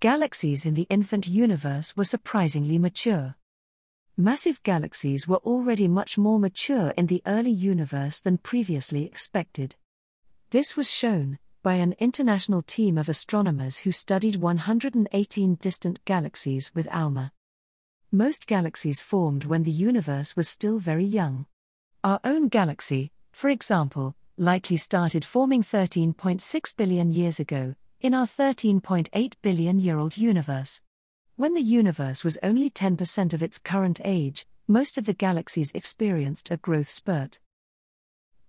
galaxies in the infant universe were surprisingly mature. Massive galaxies were already much more mature in the early universe than previously expected. This was shown by an international team of astronomers who studied 118 distant galaxies with ALMA. Most galaxies formed when the universe was still very young. Our own galaxy, for example, likely started forming 13.6 billion years ago, in our 13.8 billion year old universe. When the universe was only 10% of its current age, most of the galaxies experienced a growth spurt.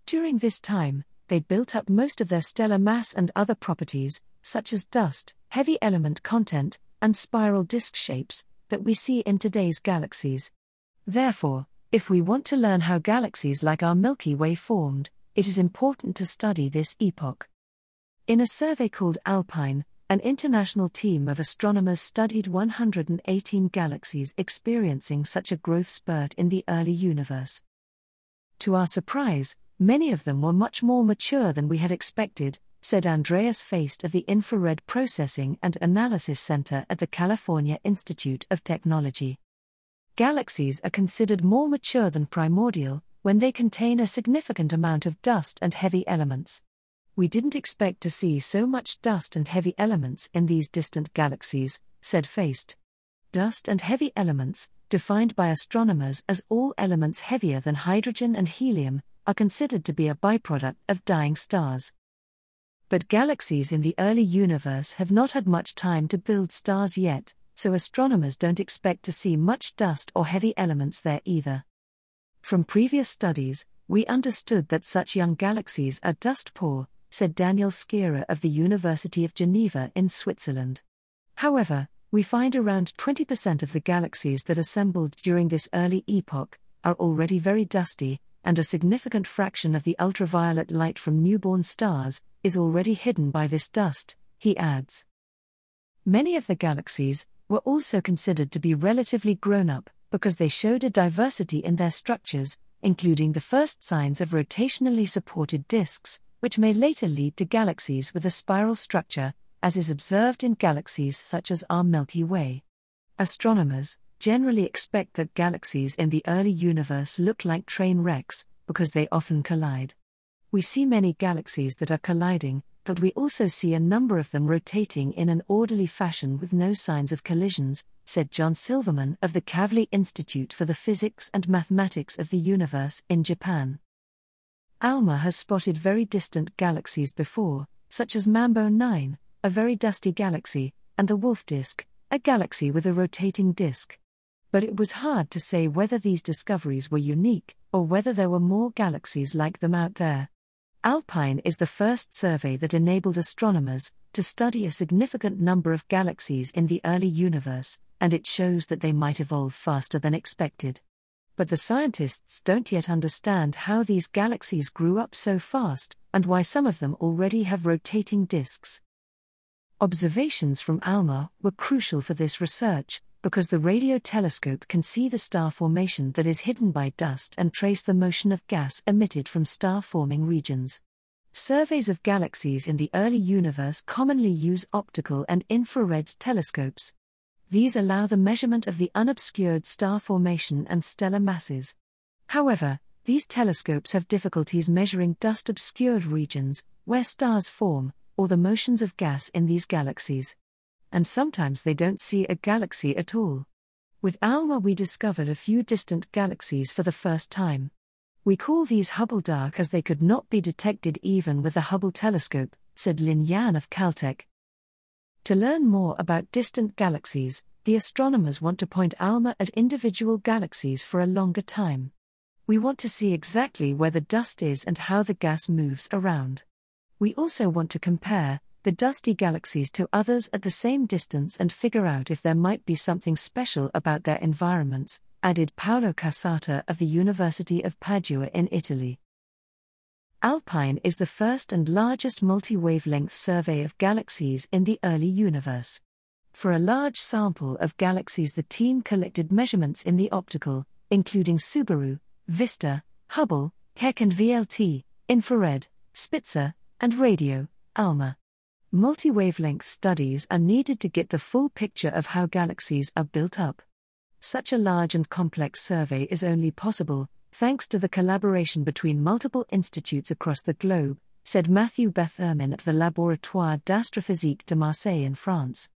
During this time, they built up most of their stellar mass and other properties, such as dust, heavy element content, and spiral disk shapes, that we see in today's galaxies. Therefore, if we want to learn how galaxies like our Milky Way formed, it is important to study this epoch. In a survey called Alpine, an international team of astronomers studied 118 galaxies experiencing such a growth spurt in the early universe. To our surprise, many of them were much more mature than we had expected, said Andreas Faisst of the Infrared Processing and Analysis Center at the California Institute of Technology. Galaxies are considered more mature than primordial when they contain a significant amount of dust and heavy elements we didn't expect to see so much dust and heavy elements in these distant galaxies, said Faisst. Dust and heavy elements, defined by astronomers as all elements heavier than hydrogen and helium, are considered to be a byproduct of dying stars. But galaxies in the early universe have not had much time to build stars yet, so astronomers don't expect to see much dust or heavy elements there either. From previous studies, we understood that such young galaxies are dust poor, said Daniel Schaerer of the University of Geneva in Switzerland. However, we find around 20% of the galaxies that assembled during this early epoch are already very dusty, and a significant fraction of the ultraviolet light from newborn stars is already hidden by this dust, he adds. Many of the galaxies were also considered to be relatively grown up because they showed a diversity in their structures, including the first signs of rotationally supported disks, which may later lead to galaxies with a spiral structure, as is observed in galaxies such as our Milky Way. Astronomers generally expect that galaxies in the early universe look like train wrecks, because they often collide. We see many galaxies that are colliding, but we also see a number of them rotating in an orderly fashion with no signs of collisions, said John Silverman of the Kavli Institute for the Physics and Mathematics of the Universe in Japan. ALMA has spotted very distant galaxies before, such as Mambo 9, a very dusty galaxy, and the Wolfe disk, a galaxy with a rotating disk. But it was hard to say whether these discoveries were unique, or whether there were more galaxies like them out there. Alpine is the first survey that enabled astronomers to study a significant number of galaxies in the early universe, and it shows that they might evolve faster than expected but the scientists don't yet understand how these galaxies grew up so fast, and why some of them already have rotating disks. Observations from ALMA were crucial for this research, because the radio telescope can see the star formation that is hidden by dust and trace the motion of gas emitted from star forming regions. Surveys of galaxies in the early universe commonly use optical and infrared telescopes. These allow the measurement of the unobscured star formation and stellar masses. However, these telescopes have difficulties measuring dust obscured regions, where stars form, or the motions of gas in these galaxies. And sometimes they don't see a galaxy at all. With ALMA, we discovered a few distant galaxies for the first time. We call these Hubble dark as they could not be detected even with the Hubble telescope, said Lin Yan of Caltech. To learn more about distant galaxies, the astronomers want to point ALMA at individual galaxies for a longer time. We want to see exactly where the dust is and how the gas moves around. We also want to compare the dusty galaxies to others at the same distance and figure out if there might be something special about their environments, added Paolo Cassata of the University of Padua in Italy. Alpine is the first and largest multi wavelength survey of galaxies in the early universe. For a large sample of galaxies, the team collected measurements in the optical, including Subaru, Vista, Hubble, Keck and VLT, infrared, Spitzer, and radio, ALMA. Multi wavelength studies are needed to get the full picture of how galaxies are built up. Such a large and complex survey is only possible, thanks to the collaboration between multiple institutes across the globe, said Matthew Béthermin at the Laboratoire d'Astrophysique de Marseille in France.